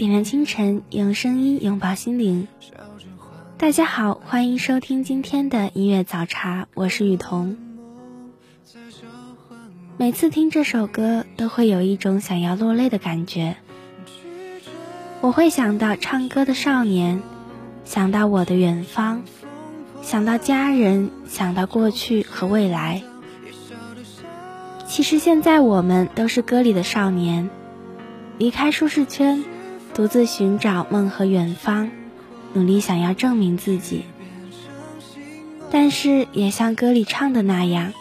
点亮清晨，用声音拥抱心灵。大家好，欢迎收听今天的音乐早茶，我是雨桐。每次听这首歌，都会有一种想要落泪的感觉。我会想到唱歌的少年，想到我的远方，想到家人，想到过去和未来。其实现在我们都是歌里的少年，离开舒适圈，独自寻找梦和远方，努力想要证明自己。但是也像歌里唱的那样，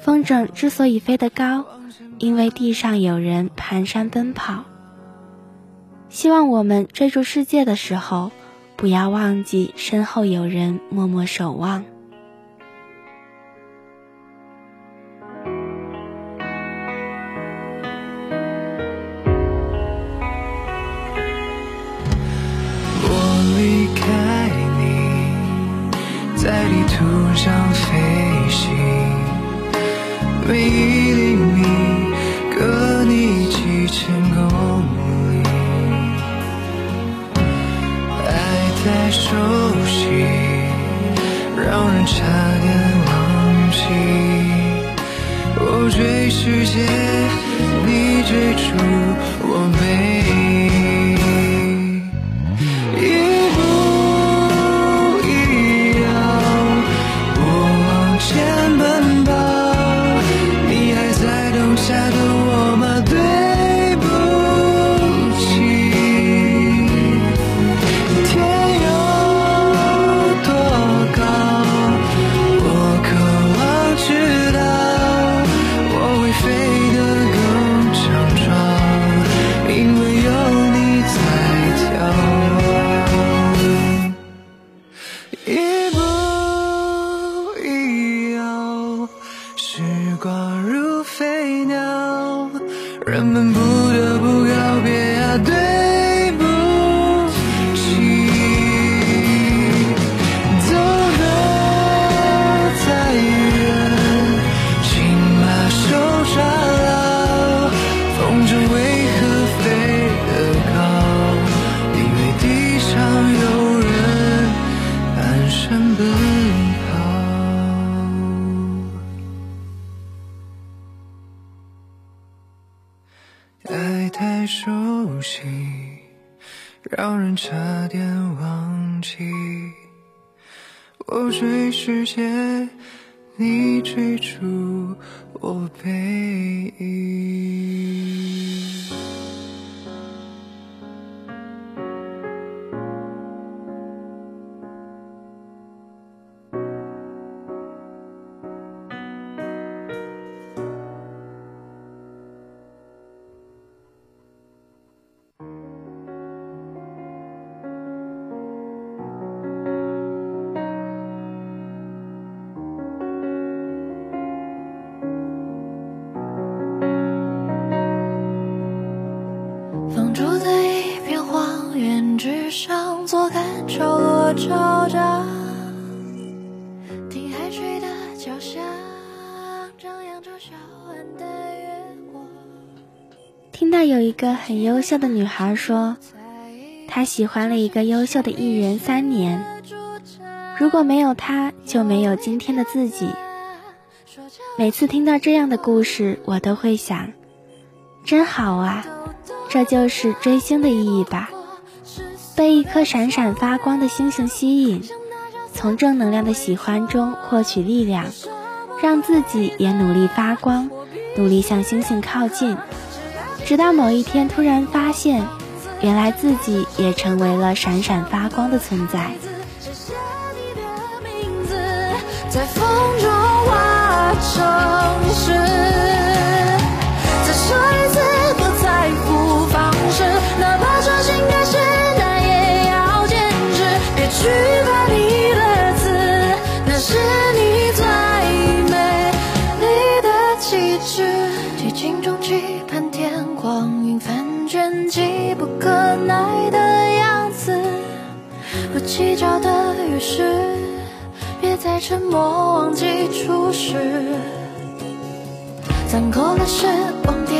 风筝之所以飞得高，因为地上有人蹒跚奔跑。希望我们追逐世界的时候，不要忘记身后有人默默守望。在地图上飞行，每一厘米隔你几千公里，爱太熟悉，让人差点忘记。我追世间，我追时间，你追逐我背影。的女孩说，她喜欢了一个优秀的艺人三年，如果没有他，就没有今天的自己。每次听到这样的故事，我都会想，真好啊，这就是追星的意义吧。被一颗闪闪发光的星星吸引，从正能量的喜欢中获取力量，让自己也努力发光，努力向星星靠近，直到某一天突然发现，原来自己也成为了闪闪发光的存在。在风中化城市。云翻卷，急不可耐的样子。不计较的于是，别再沉默，忘记初始。攒够了失望，跌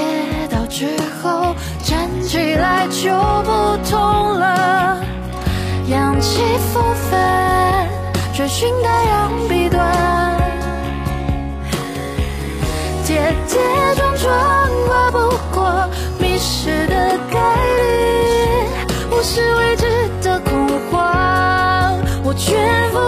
倒之后站起来就不同了。扬起风帆，追寻太阳彼端。跌跌撞撞，跨不是的概率，无视未知的恐慌，我全部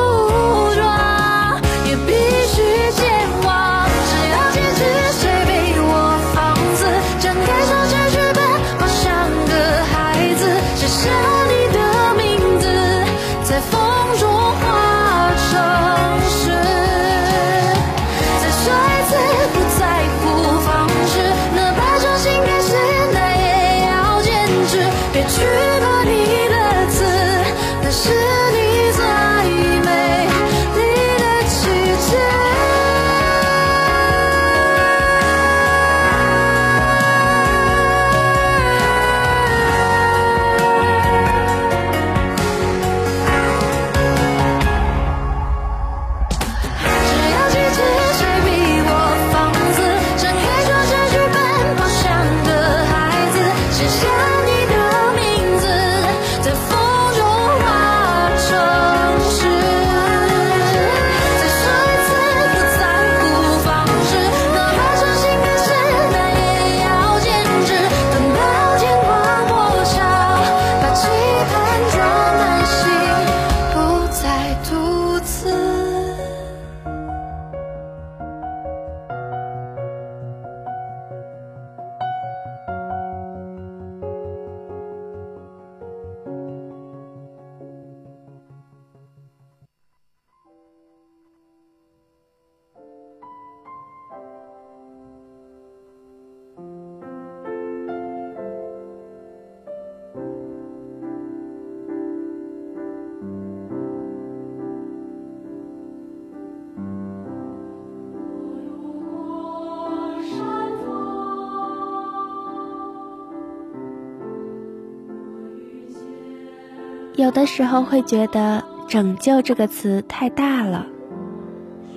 有的时候会觉得“拯救”这个词太大了，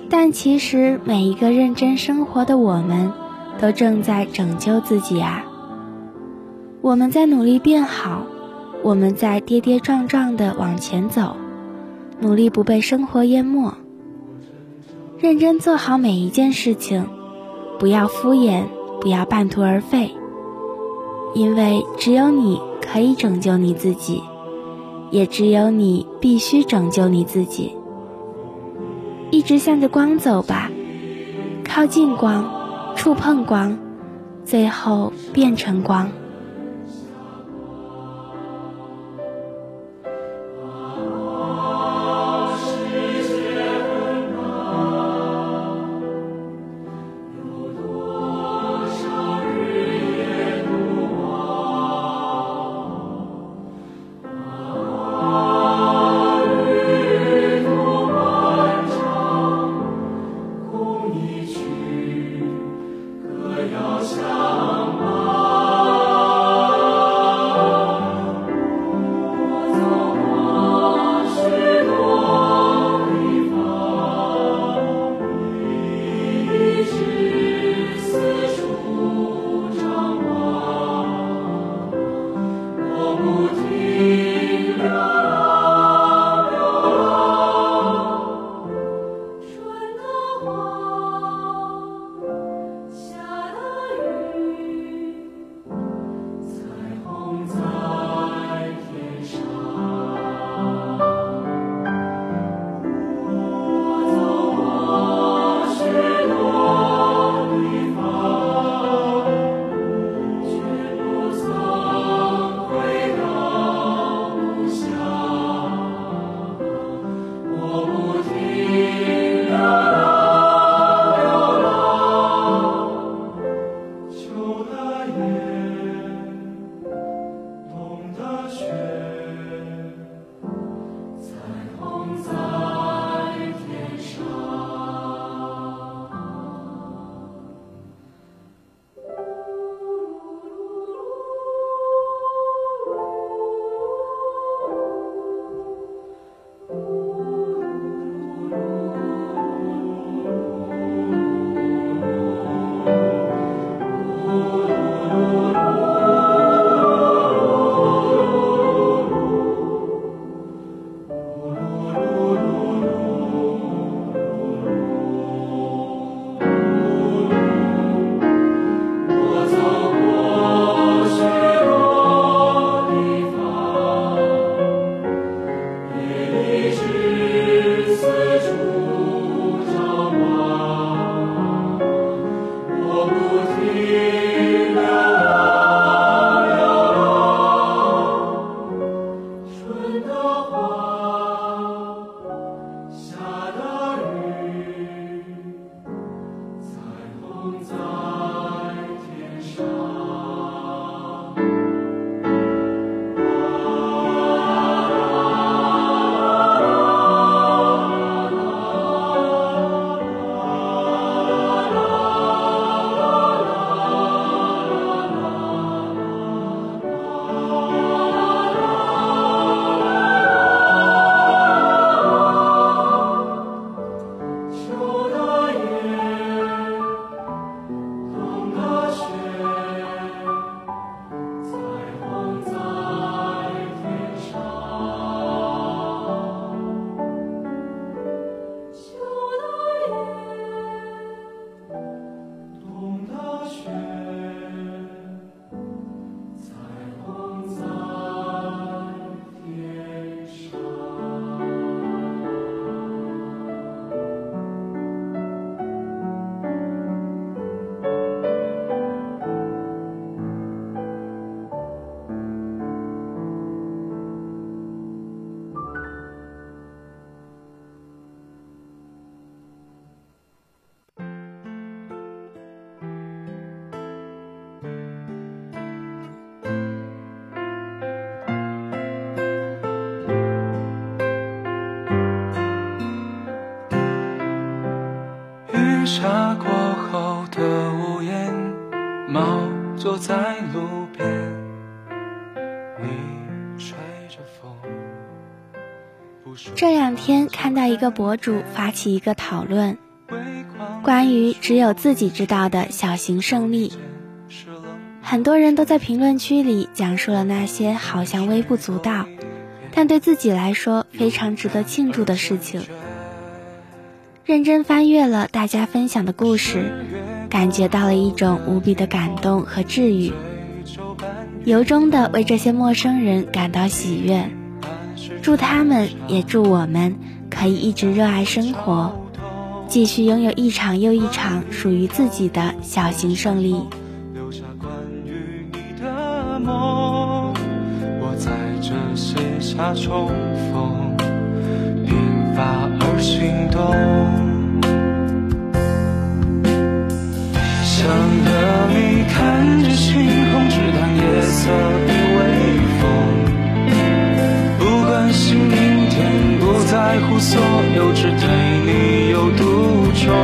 但其实每一个认真生活的我们，都正在拯救自己啊！我们在努力变好，我们在跌跌撞撞的往前走，努力不被生活淹没，认真做好每一件事情，不要敷衍，不要半途而废，因为只有你可以拯救你自己。也只有你必须拯救你自己，一直向着光走吧，靠近光，触碰光，最后变成光。这两天看到一个博主发起一个讨论，关于只有自己知道的小型胜利。很多人都在评论区里讲述了那些好像微不足道，但对自己来说非常值得庆祝的事情。认真翻阅了大家分享的故事，感觉到了一种无比的感动和治愈，由衷的为这些陌生人感到喜悦。祝他们，也祝我们，可以一直热爱生活，继续拥有一场又一场属于自己的小型胜利。留下关于你的梦，我在这写下重逢，频发而心动，想和你看着星所有，只对你有独钟。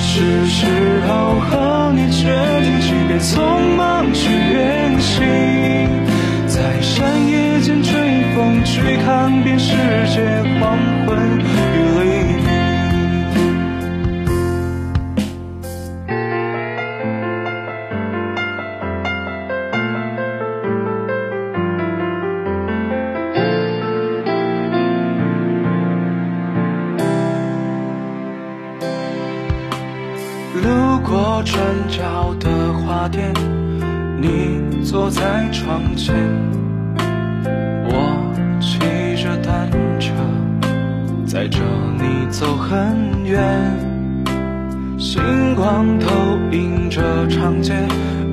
是时候和你决定，即便匆忙去远行，在山野间追风，去看遍世界载着你走很远。星光投影着长街，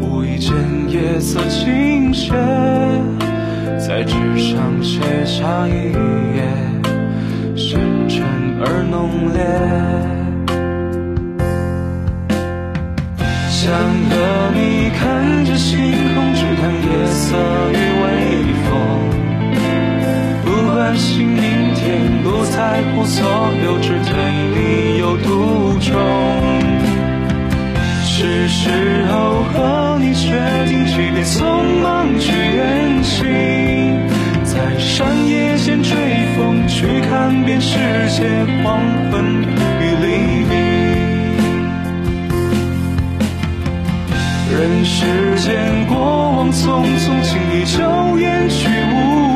无意间夜色倾斜，在纸上写下一页，深沉而浓烈。想和你看着星空，只谈夜色与微不在乎所有，只对你有独钟。是时候和你决定，即便匆忙去远行，在山野间追风，去看遍世界黄昏与黎明。人世间过往匆匆，轻易就烟去无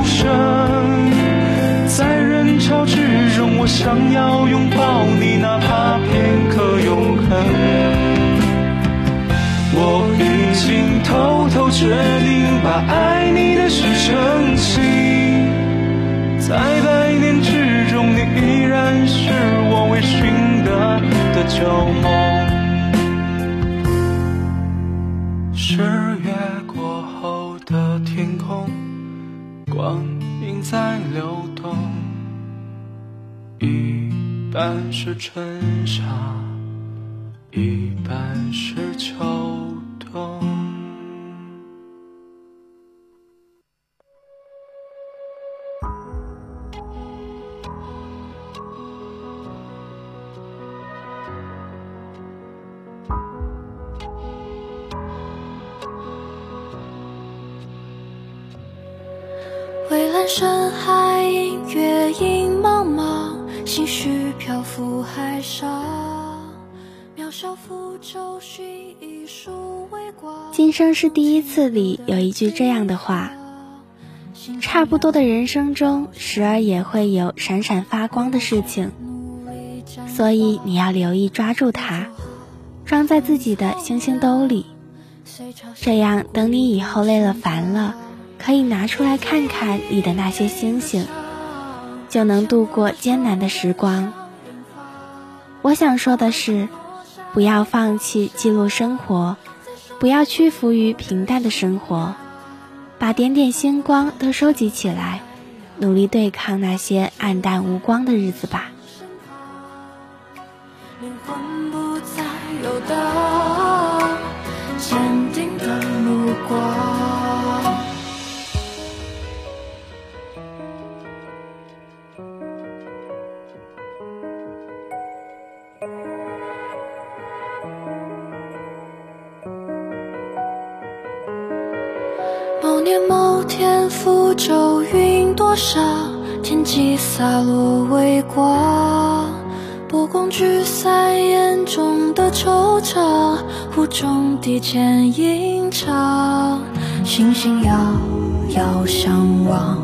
春夏，一半是秋冬。蔚蓝深海，隐月影，心绪漂浮海上。渺小浮舟，寻一束微光。今生是第一次里有一句这样的话：差不多的人生中，时而也会有闪闪发光的事情，所以你要留意抓住它，装在自己的星星兜里，这样等你以后累了烦了。可以拿出来看看你的那些星星，就能度过艰难的时光。我想说的是，不要放弃记录生活，不要屈服于平淡的生活，把点点星光都收集起来，努力对抗那些暗淡无光的日子吧。灵魂不再游荡，中低见吟唱。星星遥遥相望，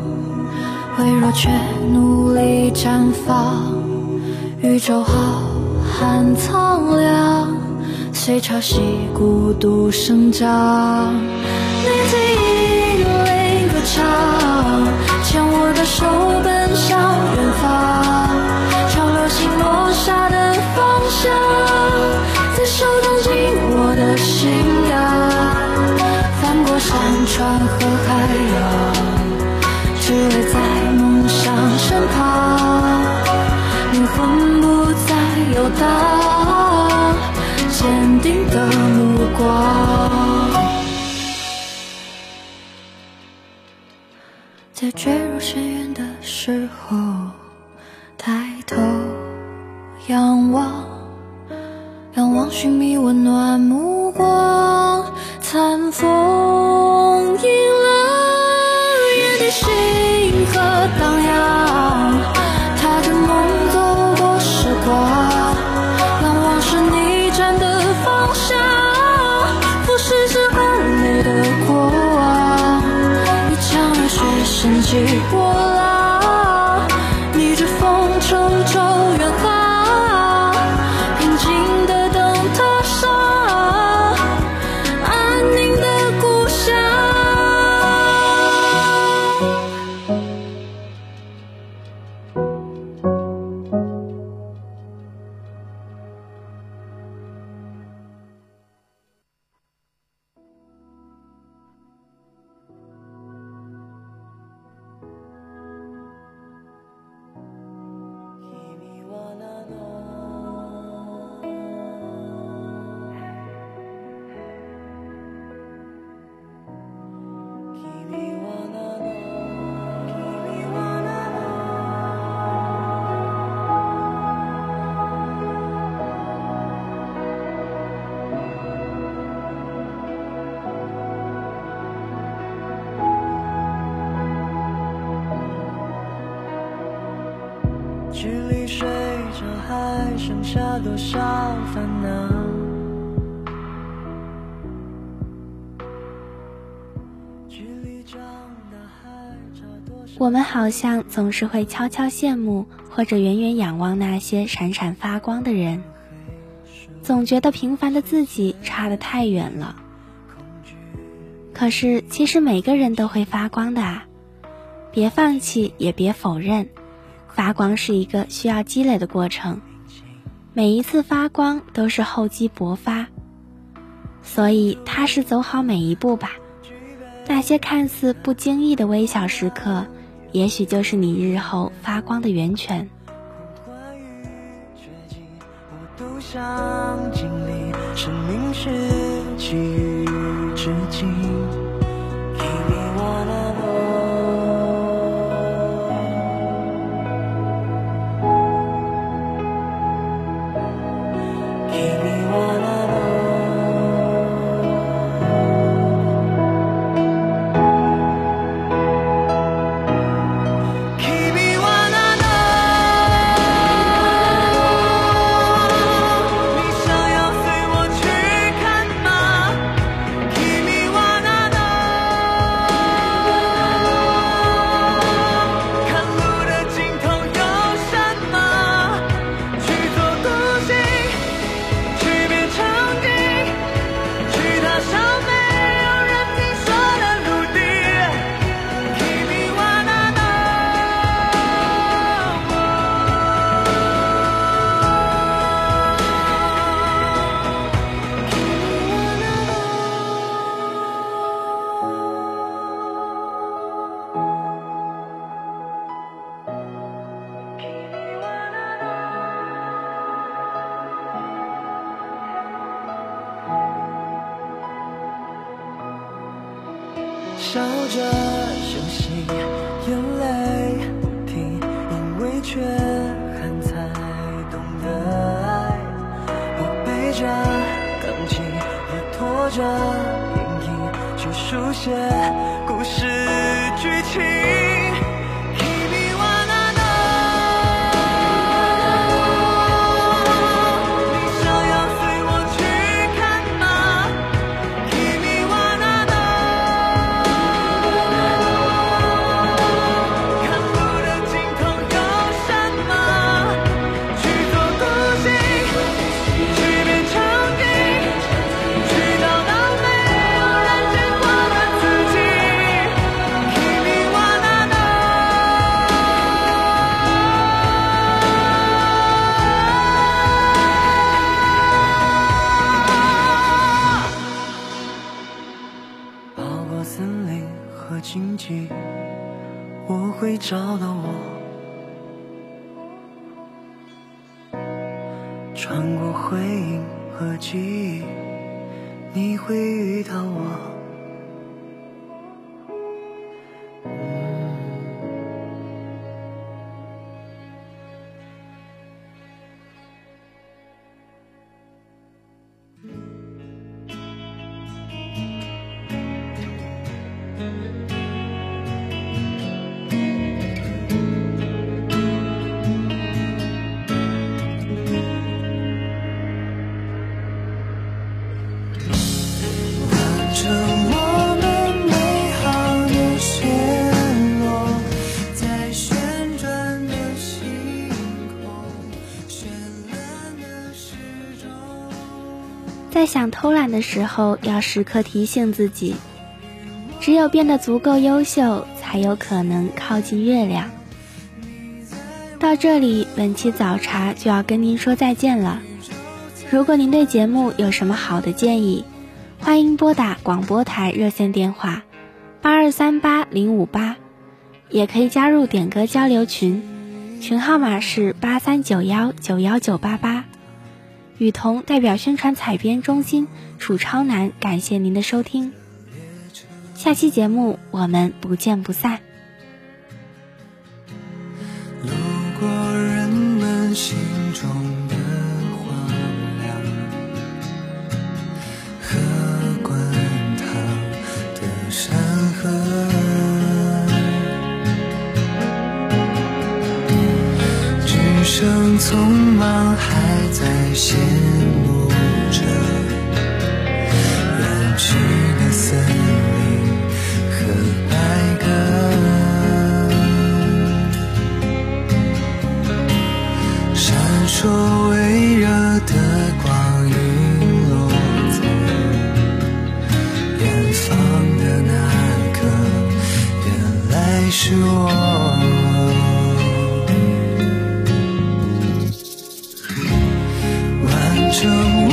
微弱却努力绽放。宇宙浩瀚苍凉，随潮汐孤独生长。你听银铃歌唱，牵我的手奔向远方，我还剩下多少烦恼？我们好像总是会悄悄羡慕或者远远仰望那些闪闪发光的人，总觉得平凡的自己差得太远了。可是其实每个人都会发光的啊！别放弃，也别否认，发光是一个需要积累的过程，每一次发光都是厚积薄发，所以踏实走好每一步吧。那些看似不经意的微小时刻，也许就是你日后发光的源泉。想经历。生命是给予致敬。在想偷懒的时候，要时刻提醒自己，只有变得足够优秀，才有可能靠近月亮。到这里，本期早茶就要跟您说再见了。如果您对节目有什么好的建议，欢迎拨打广播台热线电话八二三八零五八，也可以加入点歌交流群，群号码是八三九幺九幺九八八。雨桐代表宣传采编中心，楚超南，感谢您的收听。下期节目我们不见不散。呼吸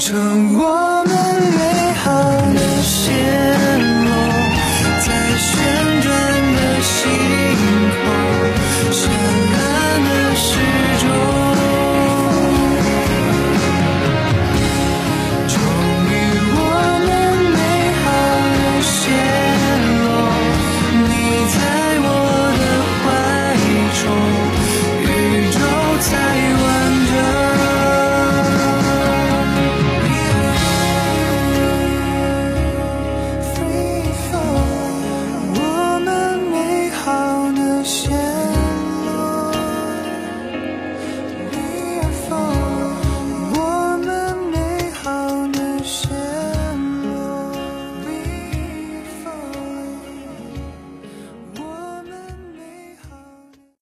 成我。